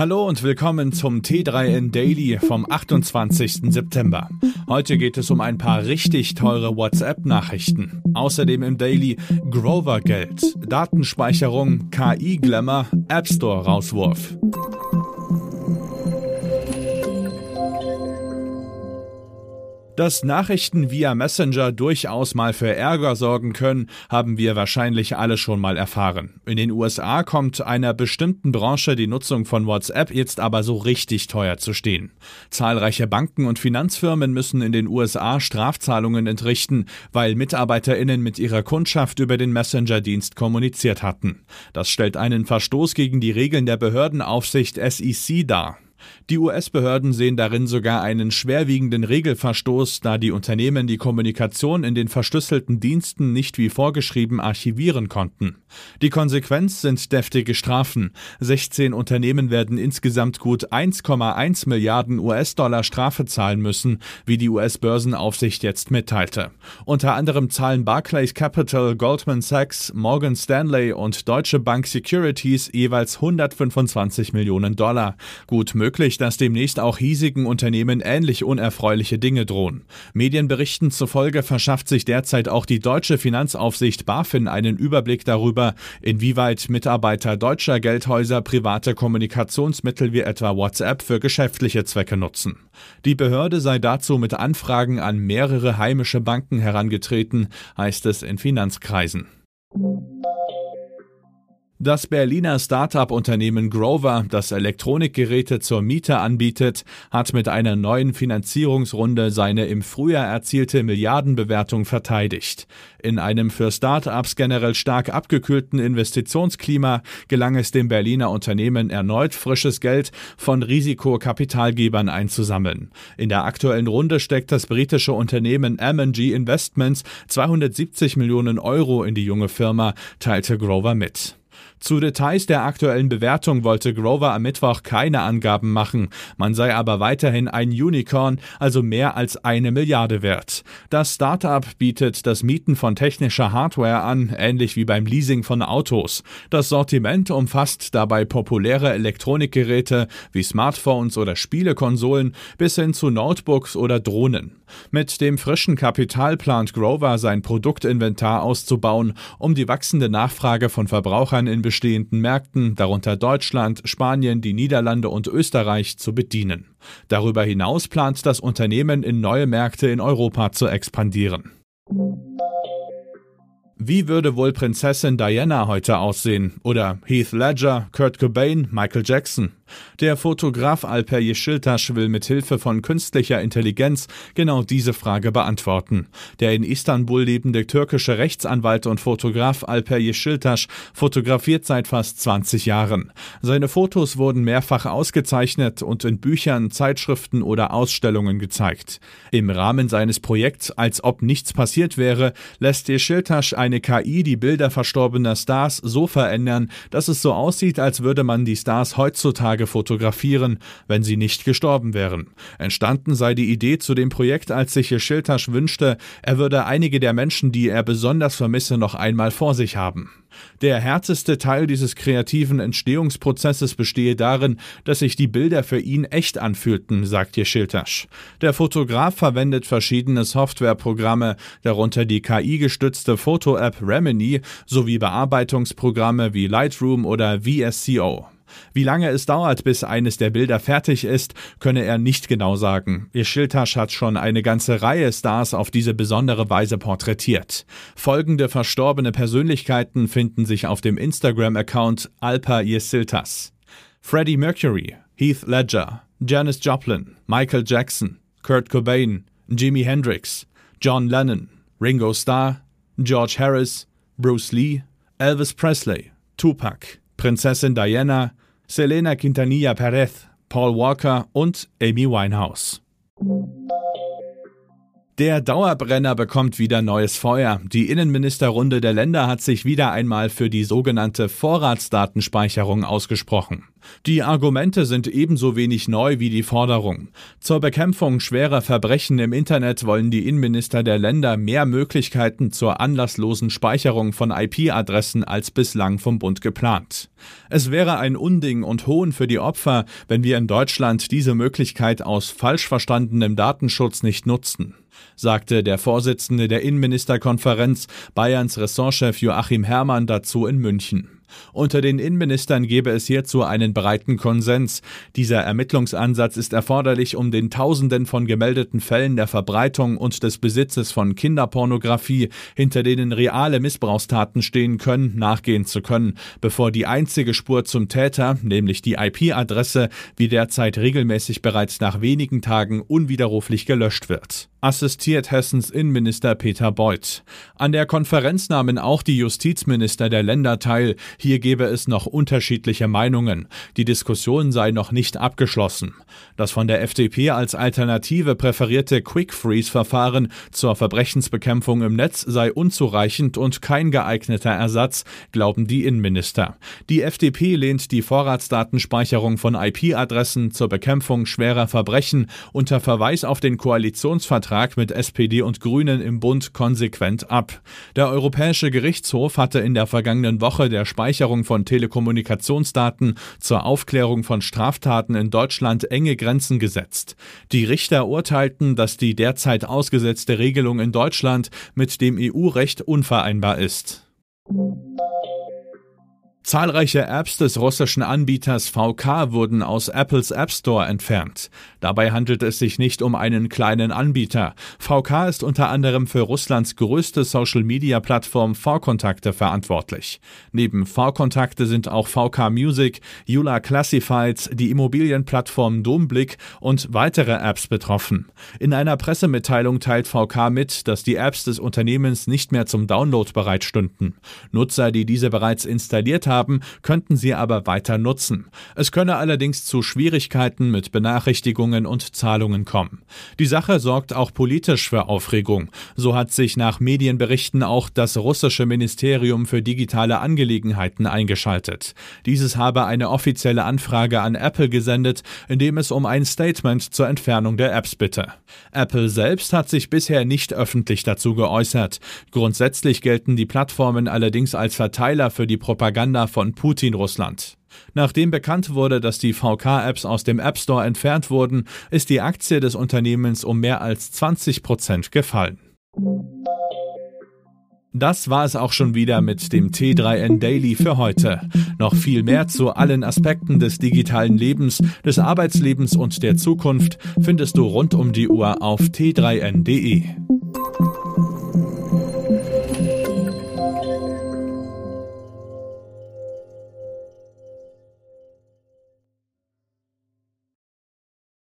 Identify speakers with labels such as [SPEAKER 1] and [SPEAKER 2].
[SPEAKER 1] Hallo und willkommen zum T3N Daily vom 28. September. Heute geht es um ein paar richtig teure WhatsApp-Nachrichten. Außerdem im Daily Grover Geld, Datenspeicherung, KI-Glamour, App Store Dass Nachrichten via Messenger durchaus mal für Ärger sorgen können, haben wir wahrscheinlich alle schon mal erfahren. In den USA kommt einer bestimmten Branche die Nutzung von WhatsApp jetzt aber so richtig teuer zu stehen. Zahlreiche Banken und Finanzfirmen müssen in den USA Strafzahlungen entrichten, weil Mitarbeiterinnen mit ihrer Kundschaft über den Messenger-Dienst kommuniziert hatten. Das stellt einen Verstoß gegen die Regeln der Behördenaufsicht SEC dar. Die US-Behörden sehen darin sogar einen schwerwiegenden Regelverstoß, da die Unternehmen die Kommunikation in den verschlüsselten Diensten nicht wie vorgeschrieben archivieren konnten. Die Konsequenz sind deftige Strafen. 16 Unternehmen werden insgesamt gut 1,1 Milliarden US-Dollar Strafe zahlen müssen, wie die US-Börsenaufsicht jetzt mitteilte. Unter anderem zahlen Barclays Capital, Goldman Sachs, Morgan Stanley und Deutsche Bank Securities jeweils 125 Millionen Dollar. Gut möglich möglich, dass demnächst auch hiesigen Unternehmen ähnlich unerfreuliche Dinge drohen. Medienberichten zufolge verschafft sich derzeit auch die deutsche Finanzaufsicht BaFin einen Überblick darüber, inwieweit Mitarbeiter deutscher Geldhäuser private Kommunikationsmittel wie etwa WhatsApp für geschäftliche Zwecke nutzen. Die Behörde sei dazu mit Anfragen an mehrere heimische Banken herangetreten, heißt es in Finanzkreisen. Das Berliner Start-up-Unternehmen Grover, das Elektronikgeräte zur Miete anbietet, hat mit einer neuen Finanzierungsrunde seine im Frühjahr erzielte Milliardenbewertung verteidigt. In einem für Start-ups generell stark abgekühlten Investitionsklima gelang es dem Berliner Unternehmen erneut frisches Geld von Risikokapitalgebern einzusammeln. In der aktuellen Runde steckt das britische Unternehmen M&G Investments 270 Millionen Euro in die junge Firma, teilte Grover mit. Zu Details der aktuellen Bewertung wollte Grover am Mittwoch keine Angaben machen. Man sei aber weiterhin ein Unicorn, also mehr als eine Milliarde wert. Das Startup bietet das Mieten von technischer Hardware an, ähnlich wie beim Leasing von Autos. Das Sortiment umfasst dabei populäre Elektronikgeräte wie Smartphones oder Spielekonsolen bis hin zu Notebooks oder Drohnen. Mit dem frischen Kapital plant Grover sein Produktinventar auszubauen, um die wachsende Nachfrage von Verbrauchern in bestehenden Märkten, darunter Deutschland, Spanien, die Niederlande und Österreich, zu bedienen. Darüber hinaus plant das Unternehmen in neue Märkte in Europa zu expandieren. Wie würde wohl Prinzessin Diana heute aussehen? Oder Heath Ledger, Kurt Cobain, Michael Jackson? Der Fotograf Alper Yeşiltaş will mit Hilfe von künstlicher Intelligenz genau diese Frage beantworten. Der in Istanbul lebende türkische Rechtsanwalt und Fotograf Alper Yeşiltaş fotografiert seit fast 20 Jahren. Seine Fotos wurden mehrfach ausgezeichnet und in Büchern, Zeitschriften oder Ausstellungen gezeigt. Im Rahmen seines Projekts Als ob nichts passiert wäre, lässt Yeşiltaş eine KI die Bilder verstorbener Stars so verändern, dass es so aussieht, als würde man die Stars heutzutage Tage fotografieren, wenn sie nicht gestorben wären. Entstanden sei die Idee zu dem Projekt, als sich Schiltasch wünschte, er würde einige der Menschen, die er besonders vermisse, noch einmal vor sich haben. Der härteste Teil dieses kreativen Entstehungsprozesses bestehe darin, dass sich die Bilder für ihn echt anfühlten, sagt Yeşiltaş. Der Fotograf verwendet verschiedene Softwareprogramme, darunter die KI-gestützte Foto-App Remini sowie Bearbeitungsprogramme wie Lightroom oder VSCO. Wie lange es dauert, bis eines der Bilder fertig ist, könne er nicht genau sagen. Ihr Schildtasch hat schon eine ganze Reihe Stars auf diese besondere Weise porträtiert. Folgende verstorbene Persönlichkeiten finden sich auf dem Instagram-Account Alpa Yesiltas. Freddie Mercury, Heath Ledger, Janis Joplin, Michael Jackson, Kurt Cobain, Jimi Hendrix, John Lennon, Ringo Starr, George Harris, Bruce Lee, Elvis Presley, Tupac, Prinzessin Diana, Selena Quintanilla Perez, Paul Walker und Amy Winehouse. Der Dauerbrenner bekommt wieder neues Feuer. Die Innenministerrunde der Länder hat sich wieder einmal für die sogenannte Vorratsdatenspeicherung ausgesprochen. Die Argumente sind ebenso wenig neu wie die Forderung. Zur Bekämpfung schwerer Verbrechen im Internet wollen die Innenminister der Länder mehr Möglichkeiten zur anlasslosen Speicherung von IP-Adressen als bislang vom Bund geplant. Es wäre ein Unding und Hohn für die Opfer, wenn wir in Deutschland diese Möglichkeit aus falsch verstandenem Datenschutz nicht nutzten sagte der Vorsitzende der Innenministerkonferenz Bayerns Ressortchef Joachim Herrmann dazu in München. Unter den Innenministern gebe es hierzu einen breiten Konsens. Dieser Ermittlungsansatz ist erforderlich, um den Tausenden von gemeldeten Fällen der Verbreitung und des Besitzes von Kinderpornografie, hinter denen reale Missbrauchstaten stehen können, nachgehen zu können, bevor die einzige Spur zum Täter, nämlich die IP-Adresse, wie derzeit regelmäßig bereits nach wenigen Tagen unwiderruflich gelöscht wird assistiert Hessens Innenminister Peter Beuth. An der Konferenz nahmen auch die Justizminister der Länder teil. Hier gebe es noch unterschiedliche Meinungen. Die Diskussion sei noch nicht abgeschlossen. Das von der FDP als Alternative präferierte Quick-Freeze-Verfahren zur Verbrechensbekämpfung im Netz sei unzureichend und kein geeigneter Ersatz, glauben die Innenminister. Die FDP lehnt die Vorratsdatenspeicherung von IP-Adressen zur Bekämpfung schwerer Verbrechen unter Verweis auf den Koalitionsvertrag Vertrag mit SPD und Grünen im Bund konsequent ab. Der Europäische Gerichtshof hatte in der vergangenen Woche der Speicherung von Telekommunikationsdaten zur Aufklärung von Straftaten in Deutschland enge Grenzen gesetzt. Die Richter urteilten, dass die derzeit ausgesetzte Regelung in Deutschland mit dem EU-Recht unvereinbar ist. Zahlreiche Apps des russischen Anbieters VK wurden aus Apples App Store entfernt. Dabei handelt es sich nicht um einen kleinen Anbieter. VK ist unter anderem für Russlands größte Social-Media-Plattform V-Kontakte verantwortlich. Neben V-Kontakte sind auch VK Music, Yula Classifieds, die Immobilienplattform Domblick und weitere Apps betroffen. In einer Pressemitteilung teilt VK mit, dass die Apps des Unternehmens nicht mehr zum Download bereitstünden. Nutzer, die diese bereits installiert haben, haben, könnten sie aber weiter nutzen. Es könne allerdings zu Schwierigkeiten mit Benachrichtigungen und Zahlungen kommen. Die Sache sorgt auch politisch für Aufregung. So hat sich nach Medienberichten auch das russische Ministerium für digitale Angelegenheiten eingeschaltet. Dieses habe eine offizielle Anfrage an Apple gesendet, in dem es um ein Statement zur Entfernung der Apps bitte. Apple selbst hat sich bisher nicht öffentlich dazu geäußert. Grundsätzlich gelten die Plattformen allerdings als Verteiler für die Propaganda von Putin-Russland. Nachdem bekannt wurde, dass die VK-Apps aus dem App Store entfernt wurden, ist die Aktie des Unternehmens um mehr als 20 Prozent gefallen. Das war es auch schon wieder mit dem T3N Daily für heute. Noch viel mehr zu allen Aspekten des digitalen Lebens, des Arbeitslebens und der Zukunft findest du rund um die Uhr auf t3n.de.